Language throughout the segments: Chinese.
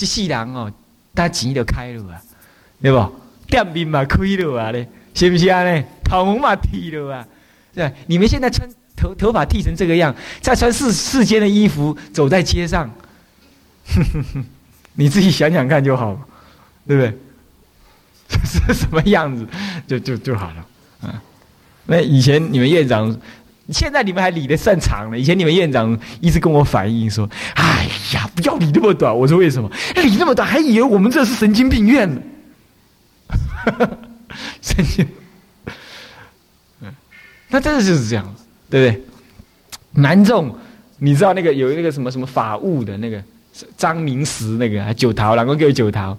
这世人哦，他钱就开了啊，对不？店面嘛开了啊嘞，是不是啊嘞？头毛嘛剃了啊，对你们现在穿头头发剃成这个样，再穿世世间的衣服走在街上，你自己想想看就好，对不对？这 是什么样子就就就好了，嗯。那以前你们院长。现在你们还理得擅长了。以前你们院长一直跟我反映说：“哎呀，不要理那么短。”我说：“为什么？理那么短，还以为我们这是神经病院呢。”神经，嗯，那真的就是这样，对不对？南仲，你知道那个有那个什么什么法务的那个张明石那个九桃，两个给九桃。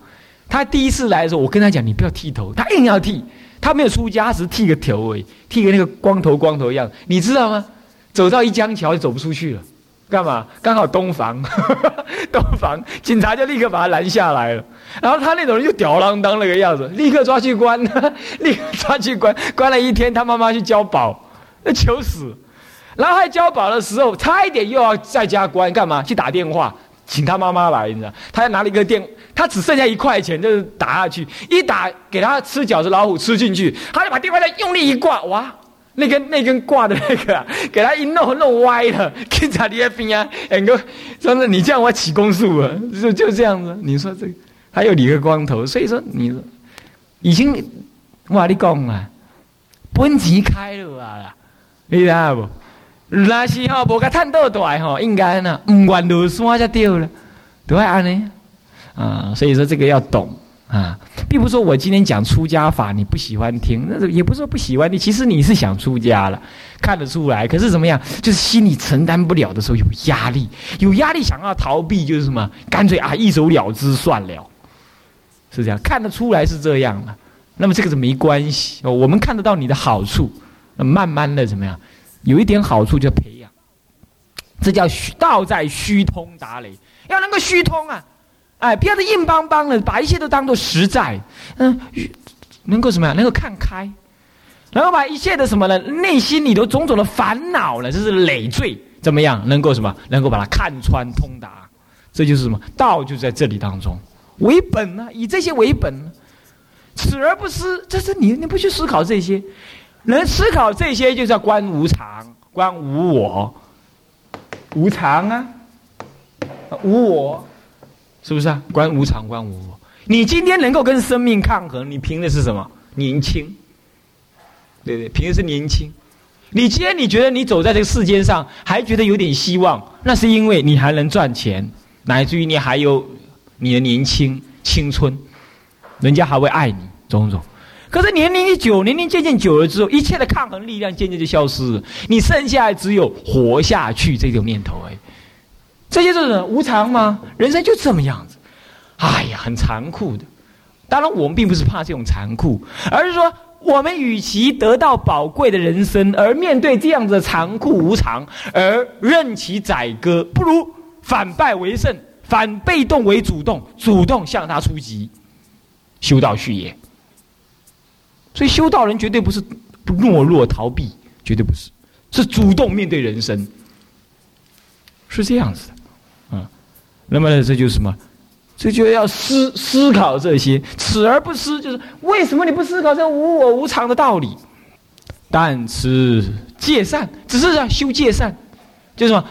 他第一次来的时候，我跟他讲：“你不要剃头。”他硬要剃。他没有出家，只剃个头而已，剃个那个光头光头样，你知道吗？走到一江桥就走不出去了，干嘛？刚好东房，东房，警察就立刻把他拦下来了。然后他那种人就吊郎当那个样子，立刻抓去关，立刻抓去关，关了一天。他妈妈去交保，那求死。然后还交保的时候，差一点又要在家关，干嘛？去打电话。请他妈妈来，你知道？他拿了一个电，他只剩下一块钱，就是打下去，一打给他吃饺子，老虎吃进去，他就把电话再用力一挂，哇，那根那根挂的那个，给他一弄弄歪了，警察在边啊，哎哥，真的你这样我起公诉啊，就就这样子。你说这还有理个光头，所以说你说已经我跟你讲啊，本钱开了啊，你知道不？那是吼，无甲探到大吼，应该呢，唔愿落山就对了，对啊，安尼啊，所以说这个要懂啊，并不是说我今天讲出家法你不喜欢听，那也不是说不喜欢你，其实你是想出家了，看得出来。可是怎么样，就是心里承担不了的时候有压力，有压力想要逃避，就是什么，干脆啊一走了之算了，是这样，看得出来是这样的。那么这个是没关系，我们看得到你的好处，慢慢的怎么样？有一点好处就培养，这叫道在虚通达雷，要能够虚通啊，哎，不要硬邦邦的，把一切都当做实在，嗯，能够什么呀？能够看开，然后把一切的什么呢？内心里头种种的烦恼呢，这是累赘，怎么样？能够什么？能够把它看穿通达，这就是什么？道就在这里当中为本呢？以这些为本，此而不思，这是你你不去思考这些。能思考这些，就叫观无常、观无我、无常啊，无我，是不是啊？观无常、观无我。你今天能够跟生命抗衡，你凭的是什么？年轻，对对？凭的是年轻。你今天你觉得你走在这个世间上，还觉得有点希望，那是因为你还能赚钱，乃至于你还有你的年轻、青春，人家还会爱你，种种。可是年龄一久，年龄渐渐久了之后，一切的抗衡力量渐渐就消失了。你剩下只有活下去这种念头哎，这些是无常吗？人生就这么样子，哎呀，很残酷的。当然，我们并不是怕这种残酷，而是说，我们与其得到宝贵的人生，而面对这样子的残酷无常，而任其宰割，不如反败为胜，反被动为主动，主动向他出击，修道续业。所以修道人绝对不是懦弱逃避，绝对不是，是主动面对人生，是这样子的，那么呢，这就是什么？这就要思思考这些，此而不思，就是为什么你不思考这无我无常的道理？但持戒善，只是要修戒善，就是什么？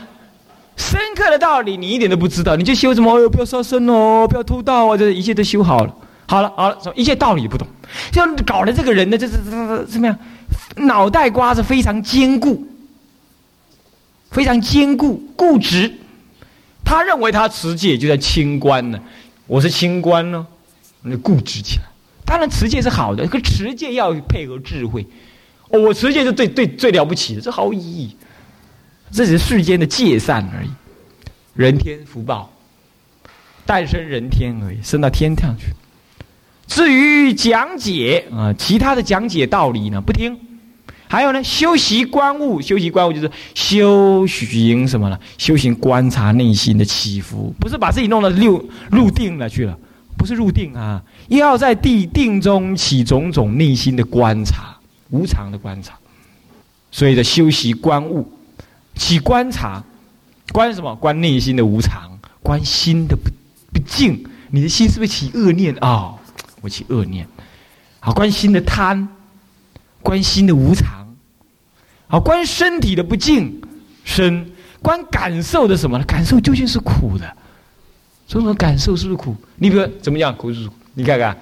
深刻的道理你一点都不知道，你就修什么？不要杀生哦，不要偷盗啊，这一切都修好了。好了好了，一切道理不懂，就搞得这个人呢，就是怎么样，脑袋瓜子非常坚固，非常坚固固执。他认为他持戒就在清官呢，我是清官呢，那固执起来。当然持戒是好的，可持戒要配合智慧。哦，我持戒是最最最了不起的，这毫无意义。这只是世间的戒善而已，人天福报，诞生人天而已，升到天上去。至于讲解啊，其他的讲解道理呢，不听。还有呢，修习观悟，修习观悟就是修行什么呢？修行观察内心的起伏，不是把自己弄得入入定了去了，不是入定啊，要在地定中起种种内心的观察，无常的观察。所以的修习观悟，起观察，观什么？观内心的无常，观心的不不净。你的心是不是起恶念啊？我起恶念，好，关心的贪，关心的无常，啊，关身体的不净身，关感受的什么呢？感受究竟是苦的，种种感受是不是苦？你比如怎么样？苦是苦，你看看，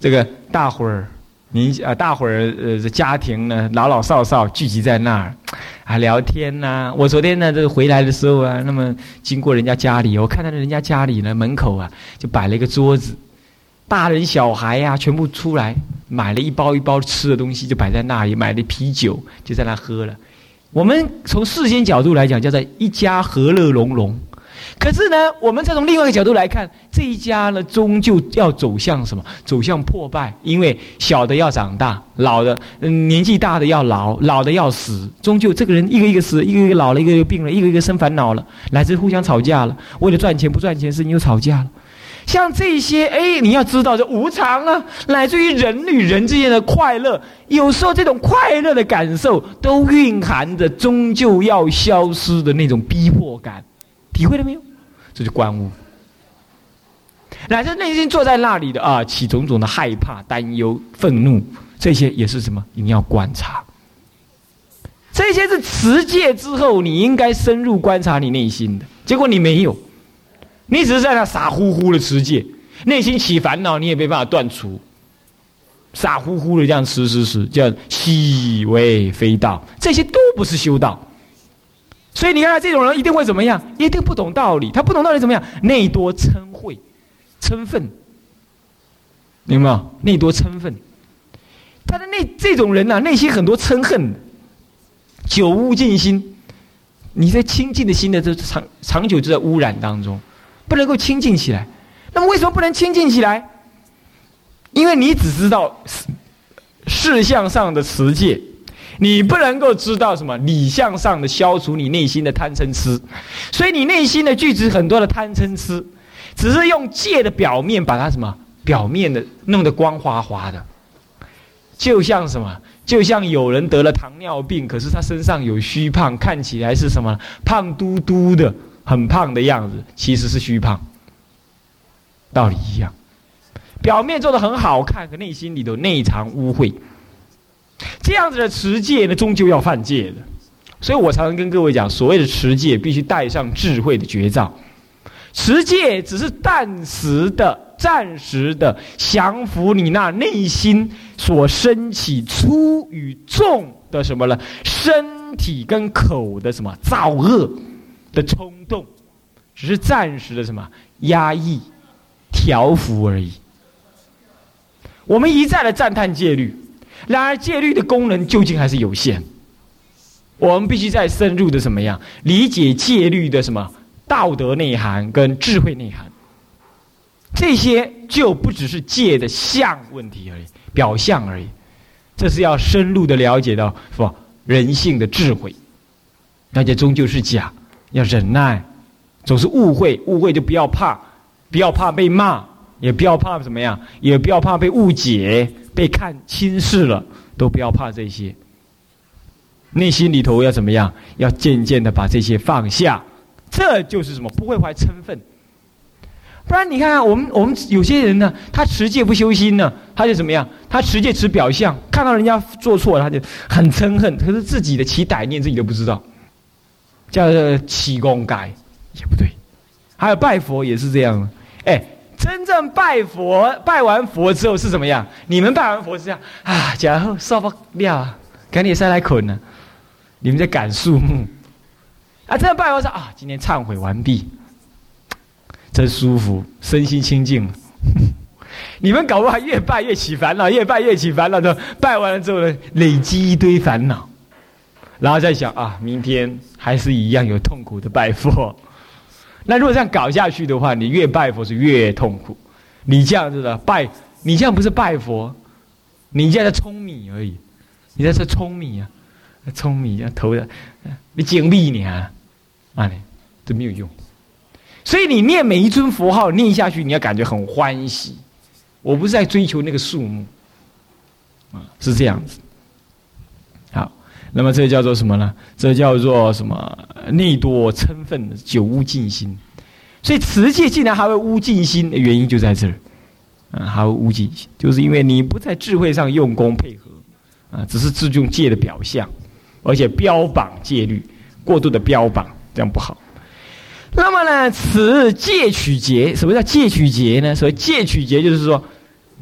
这个大伙儿。你啊，大伙儿呃，家庭呢，老老少少聚集在那儿，啊，聊天呐。我昨天呢，这回来的时候啊，那么经过人家家里，我看到人家家里呢，门口啊，就摆了一个桌子，大人小孩呀，全部出来买了一包一包吃的东西，就摆在那里，买了啤酒就在那喝了。我们从世间角度来讲，叫做一家和乐融融。可是呢，我们再从另外一个角度来看，这一家呢，终究要走向什么？走向破败。因为小的要长大，老的，嗯，年纪大的要老，老的要死。终究这个人一个一个死，一个一个老了，一个一个病了，一个一个生烦恼了，乃至互相吵架了。为了赚钱不赚钱事情又吵架了。像这些，哎，你要知道这无常啊，乃至于人与人之间的快乐，有时候这种快乐的感受，都蕴含着终究要消失的那种逼迫感。体会了没有？这就观悟，乃至内心坐在那里的啊，起种种的害怕、担忧、愤怒，这些也是什么？你要观察。这些是持戒之后，你应该深入观察你内心的。结果你没有，你只是在那傻乎乎的持戒，内心起烦恼，你也没办法断除。傻乎乎的这样持持持，叫细微非道，这些都不是修道。所以你看，这种人一定会怎么样？一定不懂道理。他不懂道理怎么样？内多嗔恚、嗔愤，明白吗？内多嗔愤，他的内这种人呐，内心很多嗔恨，久污净心。你在清净的心的这长长久就在污染当中，不能够清净起来。那么为什么不能清净起来？因为你只知道事项上的持戒。你不能够知道什么理向上的消除你内心的贪嗔痴，所以你内心的聚集很多的贪嗔痴，只是用戒的表面把它什么表面的弄得光滑滑的，就像什么，就像有人得了糖尿病，可是他身上有虚胖，看起来是什么胖嘟嘟的，很胖的样子，其实是虚胖，道理一样，表面做的很好看，可内心里头内藏污秽。这样子的持戒呢，终究要犯戒的，所以我常常跟各位讲，所谓的持戒必须带上智慧的绝招。持戒只是暂时的、暂时的降服你那内心所升起粗与重的什么呢？身体跟口的什么造恶的冲动，只是暂时的什么压抑、调服而已。我们一再的赞叹戒律。然而戒律的功能究竟还是有限，我们必须再深入的什么样理解戒律的什么道德内涵跟智慧内涵，这些就不只是戒的相问题而已，表象而已，这是要深入的了解到是吧人性的智慧，那就终究是假，要忍耐，总是误会，误会就不要怕，不要怕被骂，也不要怕怎么样，也不要怕被误解。被看轻视了，都不要怕这些。内心里头要怎么样？要渐渐的把这些放下，这就是什么？不会怀嗔愤。不然你看看我们，我们有些人呢，他持戒不修心呢，他就怎么样？他持戒持表象，看到人家做错了，他就很憎恨。可是自己的起歹念，自己都不知道，叫起功改也不对。还有拜佛也是这样，哎。真正拜佛，拜完佛之后是怎么样？你们拜完佛是这样啊，然后受不了，赶紧下来捆呢。你们在赶树木啊，真的拜佛说啊，今天忏悔完毕，真舒服，身心清净。你们搞不好越拜越起烦恼，越拜越起烦恼的。拜完了之后呢，累积一堆烦恼，然后再想啊，明天还是一样有痛苦的拜佛。那如果这样搞下去的话，你越拜佛是越痛苦。你这样子的拜，你这样不是拜佛，你这样在舂米而已。你在这舂米啊，舂米这样投的，你精力你啊，啊，这没有用。所以你念每一尊佛号念下去，你要感觉很欢喜。我不是在追求那个数目，啊，是这样子。那么这叫做什么呢？这叫做什么？内多嗔愤，久无尽心。所以持戒竟然还会污尽心的原因就在这儿，啊，还会污尽心，就是因为你不在智慧上用功配合，啊，只是自重戒的表象，而且标榜戒律，过度的标榜，这样不好。那么呢，此戒取劫，什么叫戒取劫呢？所谓戒取劫，就是说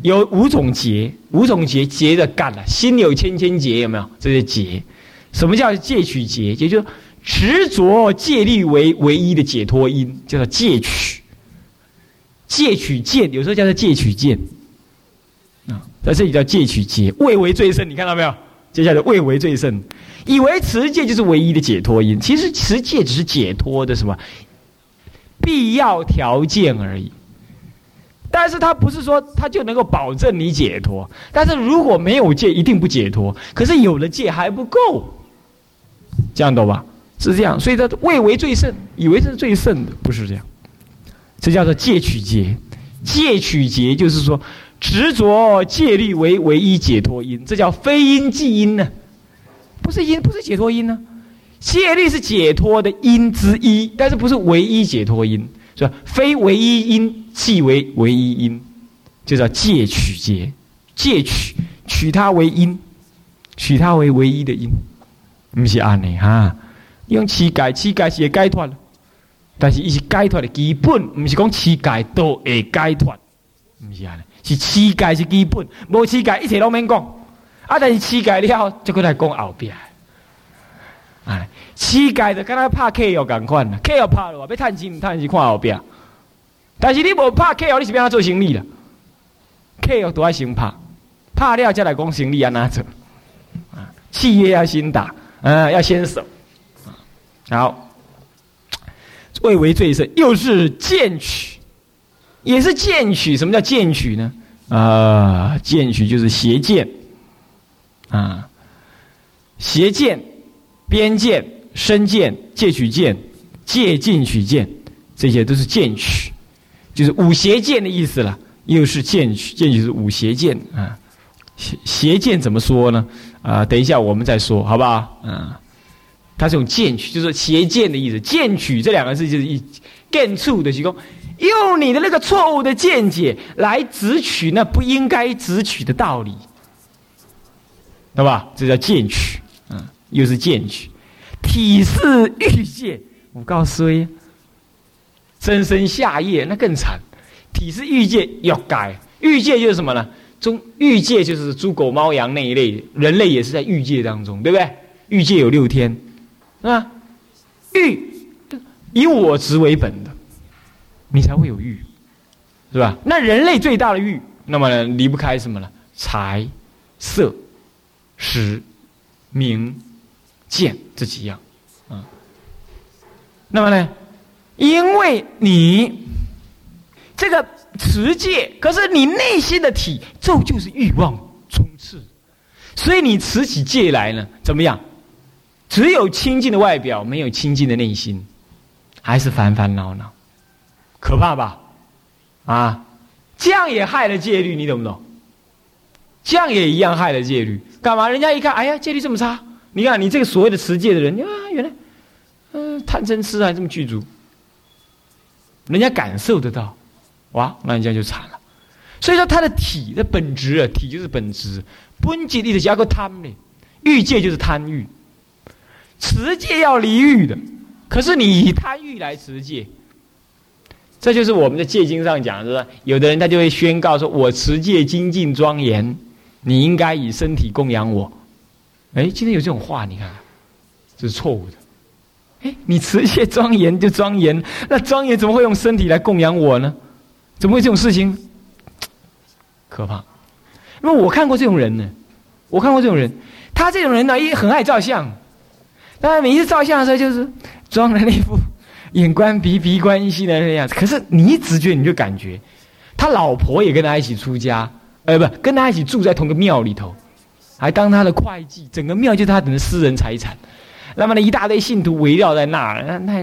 有五种劫，五种劫劫的干了，心有千千结，有没有？这些劫，什么叫戒取劫？也就执着戒律为唯一的解脱因，叫做戒取。戒取见，有时候叫做戒取见，啊，在这里叫戒取劫，畏为最胜。你看到没有？接下来畏为最胜，以为持戒就是唯一的解脱因，其实持戒只是解脱的什么？必要条件而已，但是他不是说他就能够保证你解脱。但是如果没有戒，一定不解脱。可是有了戒还不够，这样懂吧？是这样，所以他未为最胜，以为是最胜的，不是这样。这叫做戒取劫，戒取劫就是说执着戒律为唯一解脱因，这叫非因即因呢？不是因，不是解脱因呢？戒律是解脱的因之一，但是不是唯一解脱因，是吧？非唯一因即为唯一因，就叫戒取戒，戒取取它为因，取它为唯一的因，毋是安尼哈？用乞改，乞改是会解脱，但是伊是解脱的基本，毋是讲乞改都会解脱，毋是安尼，是乞改是基本，无乞改一切拢免讲，啊，但是乞改了，就过来讲后边。哎，乞丐的跟他拍 K 药共款啦，K 药拍了，要趁钱唔趁钱看后边。但是你无拍 K 药，你是变他做生意啦？K 药都要先拍，拍了再来讲生意安怎做？啊，契约要先打，嗯，要先守。好，未为最胜，又是剑取，也是剑取。什么叫剑取呢？啊，剑取就是邪剑，啊，邪剑。边剑、身剑、戒取剑、戒禁取剑，这些都是剑取，就是五邪剑的意思了。又是剑取，剑取是五邪剑啊。邪邪剑怎么说呢？啊，等一下我们再说，好不好？嗯，它是用剑取，就是邪剑的意思。剑取这两个字就是一剑处的提供，用你的那个错误的见解来直取那不应该直取的道理，对吧？这叫剑取。又是剑取，体是欲界，我告诉你，真身下业那更惨。体是欲界要改，欲界就是什么呢？中欲界就是猪狗猫羊那一类，人类也是在欲界当中，对不对？欲界有六天，啊，欲以我执为本的，你才会有欲，是吧？那人类最大的欲，那么离不开什么呢？财、色、食、名。见这几样，啊，那么呢？因为你这个持戒，可是你内心的体咒就是欲望冲刺，所以你持起戒来呢，怎么样？只有清净的外表，没有清净的内心，还是烦烦恼恼，可怕吧？啊，这样也害了戒律，你懂不懂？这样也一样害了戒律，干嘛？人家一看，哎呀，戒律这么差。你看，你这个所谓的持戒的人，啊，原来，嗯，贪嗔痴还这么具足，人家感受得到，哇，那人家就惨了。所以说，他的体的本质啊，体就是本质，本质里的加个贪呢，欲界就是贪欲，持戒要离欲的，可是你以贪欲来持戒，这就是我们的戒经上讲，是吧？有的人他就会宣告说：“我持戒精进庄严，你应该以身体供养我。”哎，今天有这种话，你看，这是错误的。哎，你持戒庄严就庄严，那庄严怎么会用身体来供养我呢？怎么会这种事情？可怕！因为我看过这种人呢，我看过这种人，他这种人呢，也很爱照相。当然，每一次照相的时候，就是装的那副眼观鼻，鼻观心的那样子。可是你一直觉，你就感觉，他老婆也跟他一起出家，呃，不，跟他一起住在同个庙里头。还当他的会计，整个庙就是他的私人财产。那么呢，一大堆信徒围绕在那儿，那那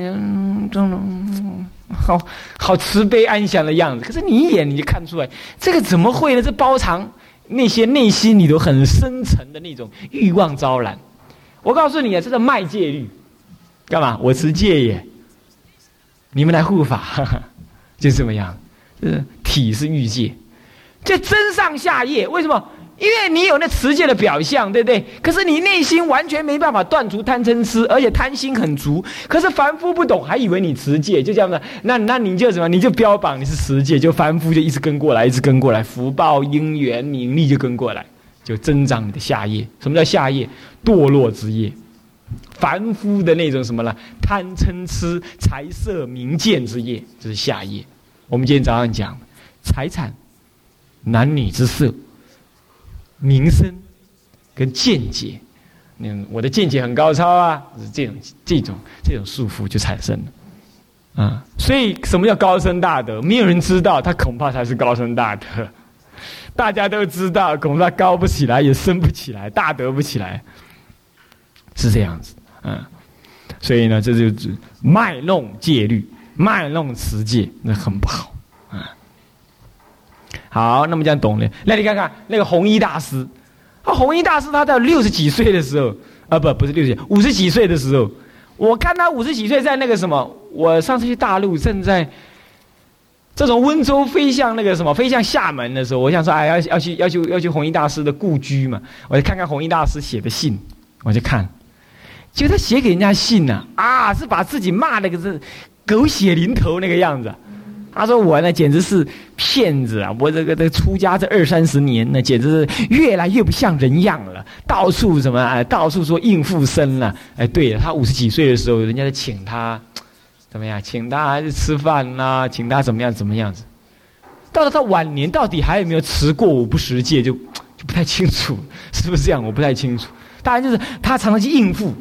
种好好慈悲安详的样子。可是你一眼你就看出来，这个怎么会呢？这包藏那些内心里头很深沉的那种欲望招揽。我告诉你啊，这是卖戒律，干嘛？我持戒耶。你们来护法，就这么样。呃，体是欲界，这真上下业，为什么？因为你有那持戒的表象，对不对？可是你内心完全没办法断除贪嗔痴，而且贪心很足。可是凡夫不懂，还以为你持戒，就这样子。那那你就什么？你就标榜你是持戒，就凡夫就一直跟过来，一直跟过来，福报因缘名利就跟过来，就增长你的下业。什么叫下业？堕落之业，凡夫的那种什么呢？贪嗔痴财色名见之业，这是下业。我们今天早上讲财产、男女之色、名声跟见解，嗯，我的见解很高超啊，是这种这种这种束缚就产生了，啊，所以什么叫高深大德？没有人知道，他恐怕才是高深大德。大家都知道，恐怕高不起来，也升不起来，大德不起来，是这样子，嗯，所以呢，这就是卖弄戒律。卖弄持戒，那很不好。好，那么这样懂了。那你看看那个弘一大师，啊，弘一大师他在六十几岁的时候，啊，不，不是六十几，五十几岁的时候，我看他五十几岁在那个什么，我上次去大陆正在这种温州飞向那个什么，飞向厦门的时候，我想说，哎，要要去要去要去弘一大师的故居嘛，我就看看弘一大师写的信，我就看，就他写给人家信呢，啊，是把自己骂那个是。狗血淋头那个样子，他说我呢简直是骗子啊！我这个这个出家这二三十年，那简直是越来越不像人样了，到处什么啊，到处说应付生了。哎，对了，他五十几岁的时候，人家在请他怎么样？请他还是吃饭呐？请他怎么样？怎么样子？到了他晚年，到底还有没有持过五不十戒，就就不太清楚，是不是这样？我不太清楚。当然就是他常常去应付。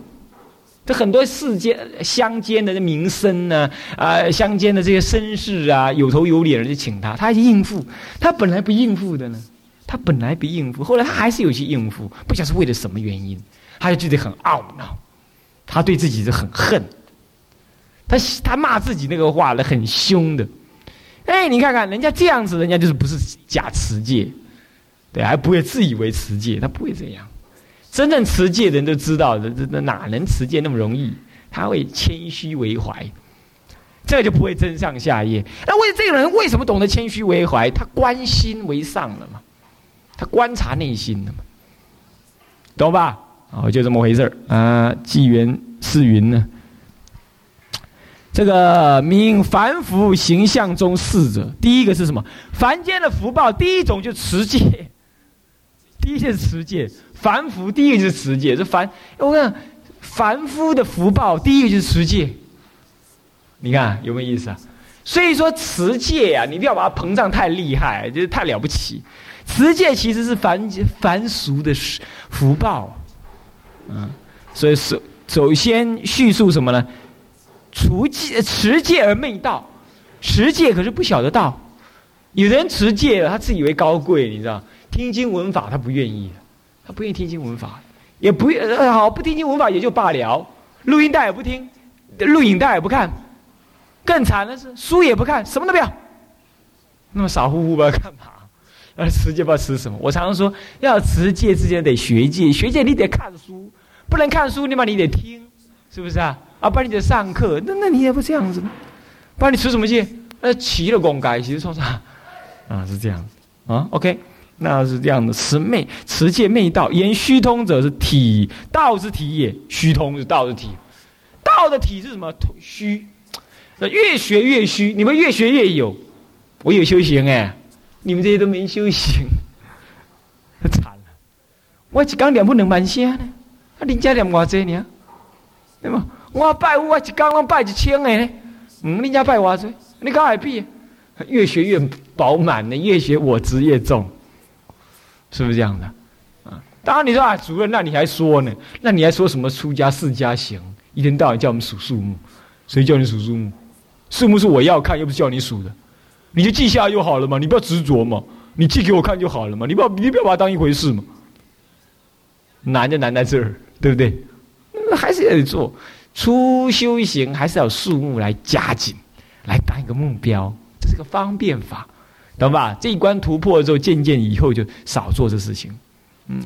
这很多世间乡间的名声呢，啊，乡间的这些绅士啊，有头有脸的就请他，他去应付。他本来不应付的呢，他本来不应付，后来他还是有去应付，不晓得是为了什么原因，他就觉得很懊恼，他对自己是很恨，他他骂自己那个话呢很凶的。哎，你看看人家这样子，人家就是不是假持戒，对，还不会自以为持戒，他不会这样。真正持戒的人都知道，这这哪能持戒那么容易？他会谦虚为怀，这就不会真上下业。那为这个人为什么懂得谦虚为怀？他关心为上了嘛，他观察内心了嘛，懂吧？哦，就这么回事儿啊。纪元是云呢，这个名凡福形象中四者，第一个是什么？凡间的福报，第一种就持戒，第一件是持戒。凡夫第一个就是持戒，这凡我看凡夫的福报第一个就是持戒，你看有没有意思啊？所以说持戒呀，你不要把它膨胀太厉害，就是太了不起。持戒其实是凡凡俗的福报，嗯，所以首首先叙述什么呢？除戒持戒而昧道，持戒可是不晓得道。有人持戒了，他自以为高贵，你知道？听经闻法他不愿意。他不愿意听经闻法，也不呃好不听经闻法也就罢了，录音带也不听，录影带也不看，更惨的是书也不看，什么都不要，那么傻乎乎吧干嘛？那，持戒不知道持什么？我常常说，要持戒之前得学戒，学戒你得看书，不能看书，你嘛你得听，是不是啊？啊，不然你得上课，那那你也不这样子？不然你持什么戒？呃，起了功改，其实说啥？啊，是这样啊，OK。那是这样的，持昧持戒昧道，言虚通者是体道之体也，虚通是道之体，道的体是什么？虚，越学越虚，你们越学越有，我有修行哎，你们这些都没修行，惨了。我一讲两不能满些呢，啊，人家念偌济呢，对吗？我拜我一讲我拜一千个呢，嗯，人家拜偌济，你搞海比，越学越饱满呢，越学我执越重。是不是这样的？啊，当然你说啊，主任，那你还说呢？那你还说什么出家释家行？一天到晚叫我们数数目，谁叫你数数目？数目是我要看，又不是叫你数的，你就记下就好了嘛，你不要执着嘛，你记给我看就好了嘛，你不要你不要把它当一回事嘛。难就难在这儿，对不对？那还是要做，初修行还是要数目来加紧，来当一个目标，这是个方便法。懂吧？这一关突破了之后，渐渐以后就少做这事情，嗯。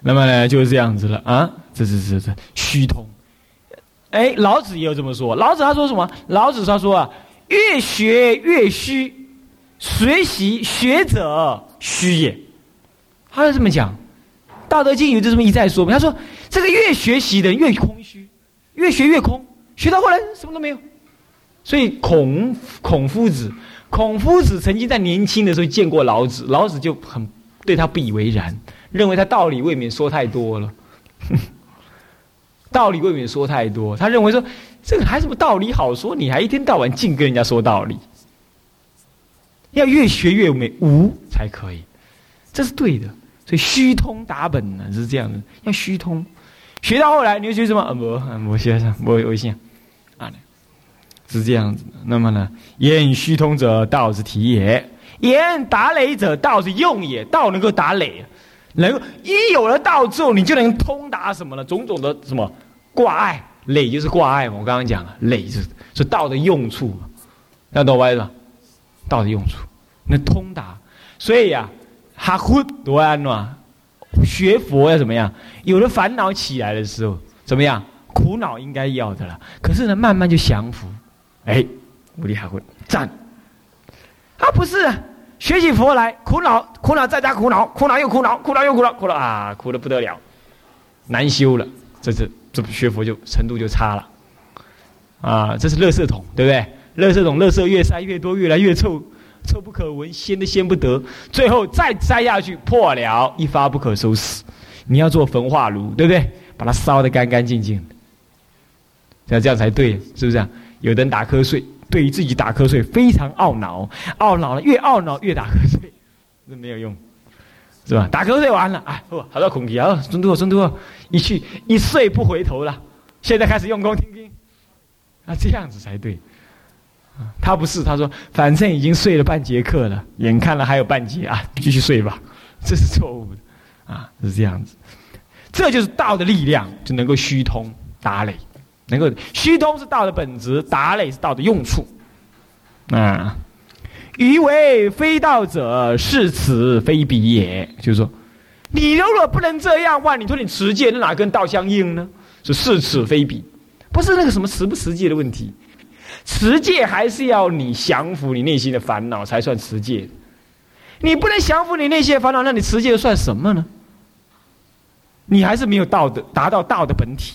那么呢，就是这样子了啊。这这这这虚通，哎，老子也有这么说。老子他说什么？老子他说啊，越学越虚，学习学者虚也。他就这么讲，《道德经》有就这么一再说明。他说，这个越学习的人越空虚，越学越空，学到后来什么都没有。所以孔孔夫子，孔夫子曾经在年轻的时候见过老子，老子就很对他不以为然，认为他道理未免说太多了。道理未免说太多，他认为说这个还什么道理好说？你还一天到晚净跟人家说道理，要越学越美无才可以，这是对的。所以虚通达本呢是这样的，要虚通，学到后来你会学什么？不，我学上，我微信啊，是这样子。那么呢，言虚通者，道之体也；言达累者，道之用也。道能够达累。能一有了道之后，你就能通达什么呢？种种的什么挂碍，累就是挂碍嘛。我刚刚讲了，累是是道的用处嘛，要懂歪了。道的用处，那通达。所以呀，哈呼多安诺，学佛要怎么样？有了烦恼起来的时候，怎么样？苦恼应该要的了。可是呢，慢慢就降服。哎，无力哈呼赞。啊，不是。学起佛来，苦恼，苦恼再加苦恼，苦恼又苦恼，苦恼又苦恼，苦恼啊，苦的不得了，难修了。这是这学佛就程度就差了，啊，这是垃圾桶，对不对？垃圾桶，垃圾越塞越多，越来越臭，臭不可闻，掀都掀不得，最后再塞下去，破了，一发不可收拾。你要做焚化炉，对不对？把它烧得干干净净的，要这样才对，是不是？有的人打瞌睡。对于自己打瞌睡非常懊恼，懊恼了越懊恼越打瞌睡，那没有用，是吧？打瞌睡完了，哎，好到恐惧啊，孙都孙都一去一睡不回头了，现在开始用功听听，啊，这样子才对。他不是，他说反正已经睡了半节课了，眼看了还有半节啊，继续睡吧，这是错误的，啊，是这样子，这就是道的力量，就能够虚通打垒。能够虚通是道的本质，达累是道的用处。啊，余为非道者，是此非彼也。就是说，你如果不能这样，哇，你说你持戒，那哪跟道相应呢？是是此非彼，不是那个什么持不持戒的问题。持戒还是要你降服你内心的烦恼才算持戒。你不能降服你内心的烦恼，那你持戒算什么呢？你还是没有道德达到道的本体。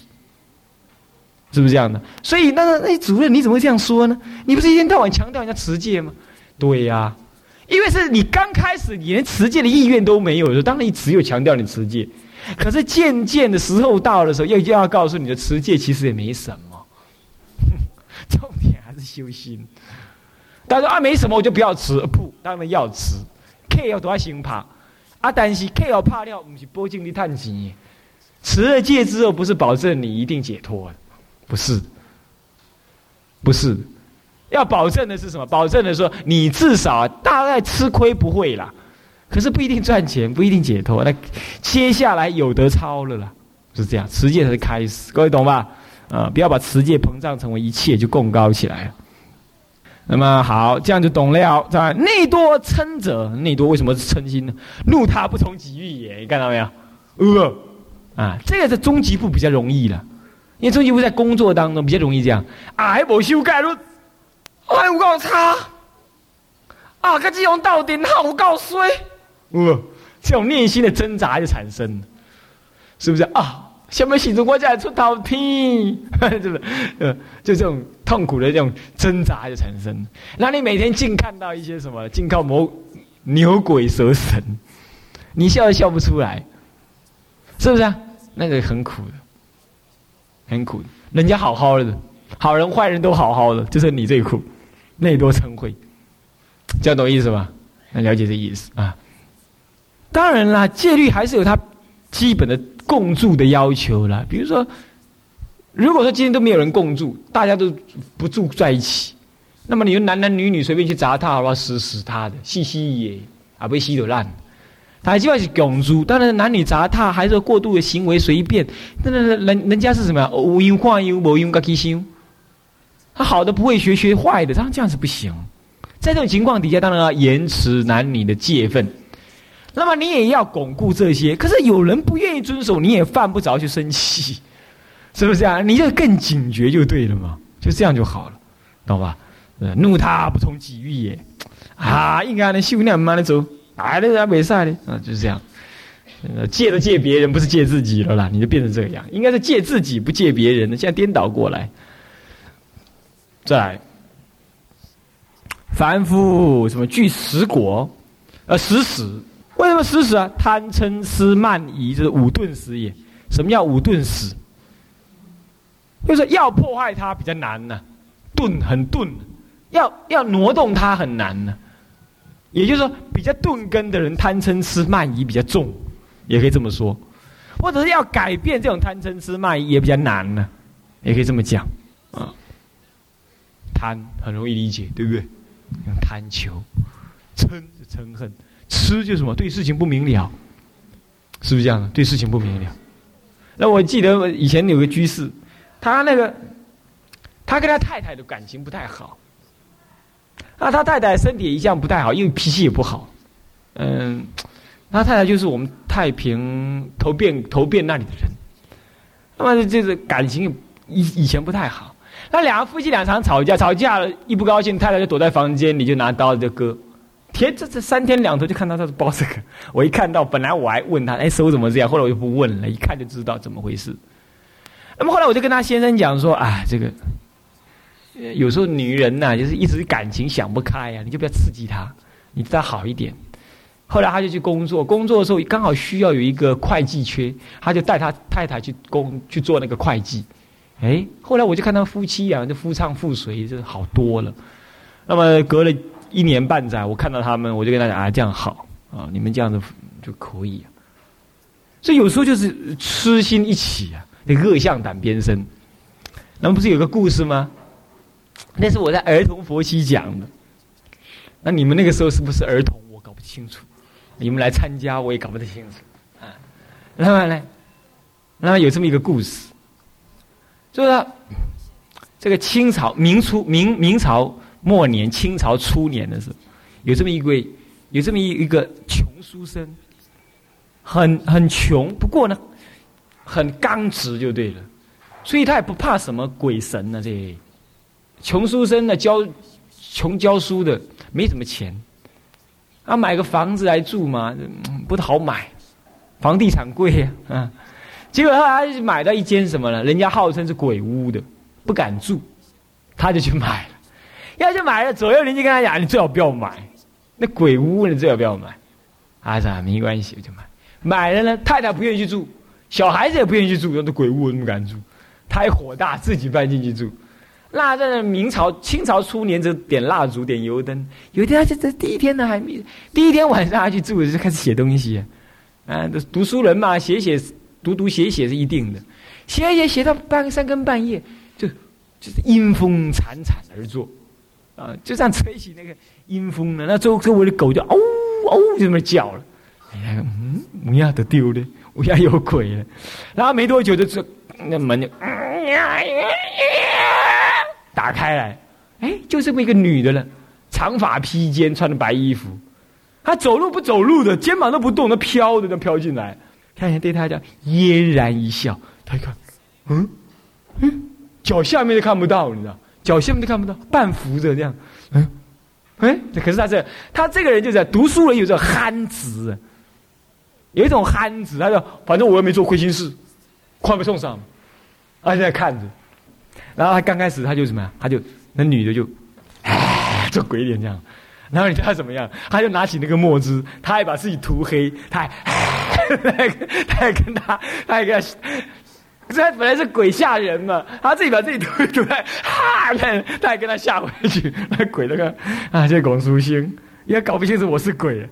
是不是这样的？所以，那那主任你怎么会这样说呢？你不是一天到晚强调人家持戒吗？对呀，因为是你刚开始你连持戒的意愿都没有的时候，当然你只有强调你持戒。可是渐渐的时候到的时候，又要告诉你的持戒其实也没什么，重点还是修心。他说啊，没什么，我就不要持。不，当然要持。K 要多少心怕啊？但是 K 要怕掉，不是波尽力探钱。持了戒之后，不是保证你一定解脱的。不是，不是，要保证的是什么？保证的说，你至少大概吃亏不会啦，可是不一定赚钱，不一定解脱。那接下来有得超了啦，是这样。持戒才是开始，各位懂吧？啊，不要把持戒膨胀成为一切，就供高起来了。那么好，这样就懂了。在内多嗔者，内多为什么是嗔心呢？怒他不从己欲也，你看到没有？呃，啊，这个是终极部比较容易了。因为终极部在工作当中比较容易这样，啊，还无修改了，还有够差，啊，这种到底好够衰，呃，这种内心的挣扎就产生了，是不是啊？下面写着我在出头天，是不是？呃，就这种痛苦的这种挣扎就产生。那你每天净看到一些什么？净靠魔牛鬼蛇神，你笑都笑不出来，是不是啊？那个很苦的。很苦，人家好好的，好人坏人都好好的，就是你最苦，内多嗔恚，这样懂意思吧？能了解这意思啊？当然啦，戒律还是有它基本的共住的要求啦。比如说，如果说今天都没有人共住，大家都不住在一起，那么你就男男女女随便去砸他，好不好死死他的，吸吸也啊，被吸得烂。他就要是共住，当然男女杂踏还是过度的行为随便，那那人人家是什么呀？无因化因，无因个起心。他好的不会学，学坏的，他这样子不行。在这种情况底下，当然要延迟男女的戒分。那么你也要巩固这些，可是有人不愿意遵守，你也犯不着去生气，是不是啊？你就更警觉就对了嘛，就这样就好了，懂吧？怒他不从己欲也，啊，应该能修炼慢慢的走，哎，那人没事的啊，就是这样。呃借都借别人，不是借自己了啦，你就变成这个样，应该是借自己不借别人的，现在颠倒过来。再来，凡夫什么具十果，呃，十死，为什么十死啊？贪嗔痴慢疑，这是五钝死也。什么叫五钝死？就是要破坏它比较难呢，钝很钝，要要挪动它很难呢。也就是说，比较钝根的人，贪嗔痴慢疑比较重。也可以这么说，或者是要改变这种贪嗔痴慢疑也比较难呢，也可以这么讲，啊，贪很容易理解，对不对？贪求，嗔是嗔恨，痴就是什么？对事情不明了，是不是这样的？对事情不明了。那我记得以前有个居士，他那个，他跟他太太的感情不太好，那他太太身体一向不太好，因为脾气也不好，嗯。他太太就是我们太平投变投变那里的人，那么就是感情以以前不太好。那两个夫妻两常吵架，吵架了一不高兴，太太就躲在房间里就拿刀就割。天，这这三天两头就看到他是包这个。我一看到，本来我还问他，哎，手怎么这样？后来我就不问了，一看就知道怎么回事。那么后来我就跟他先生讲说，啊，这个有时候女人呐，就是一直感情想不开呀，你就不要刺激她，你对她好一点。后来他就去工作，工作的时候刚好需要有一个会计缺，他就带他太太去工去做那个会计。哎，后来我就看他夫妻啊，就夫唱妇随，就好多了。那么隔了一年半载，我看到他们，我就跟他讲啊，这样好啊，你们这样子就可以。所以有时候就是痴心一起啊，那恶向胆边生。那么不是有个故事吗？那是我在儿童佛期讲的。那你们那个时候是不是儿童？我搞不清楚。你们来参加，我也搞不太清楚，啊，那么呢，那么有这么一个故事，就是这个清朝明初明明朝末年，清朝初年的时候，有这么一位，有这么一一个穷书生，很很穷，不过呢，很刚直就对了，所以他也不怕什么鬼神呢。这穷书生呢，教穷教书的，没什么钱。啊，买个房子来住嘛，不好买，房地产贵呀，啊，结果他买到一间什么呢？人家号称是鬼屋的，不敢住，他就去买了，要去买了，左右邻居跟他讲，你最好不要买，那鬼屋你最好不要买，啊，没关系，我就买，买了呢，太太不愿意去住，小孩子也不愿意去住，那鬼屋我怎么敢住？他一火大，自己搬进去住。那在明朝、清朝初年，就点蜡烛、点油灯。有一天，他就在第一天呢，还没第一天晚上，他去住就开始写东西。啊，读书人嘛，写写、读读写写是一定的。写写写到半三更半夜，就就是阴风惨惨而坐，啊，就这样吹起那个阴风呢。那周周围的狗就嗷嗷就这么叫了。哎呀，嗯，乌鸦都丢了，乌鸦有鬼了。然后没多久，就这那门就。打开来，哎，就这么一个女的了，长发披肩，穿的白衣服，她走路不走路的，肩膀都不动，那飘的，那飘进来，看见对她讲嫣然一笑，她一看，嗯，嗯，脚下面都看不到，你知道，脚下面都看不到，半扶着这样，嗯，哎，可是他这，他这个人就是读书人，有这憨直，有一种憨直，他说，反正我又没做亏心事，快被送上，他在看着。然后他刚开始他就什么呀？他就那女的就，哎，做鬼脸这样。然后你知道他怎么样？他就拿起那个墨汁，他还把自己涂黑，他还，他还跟他，他还跟他，这本来是鬼吓人嘛，他自己把自己涂涂来，哈，他还跟他吓回去，那鬼那个啊，这巩书星也搞不清楚我是鬼，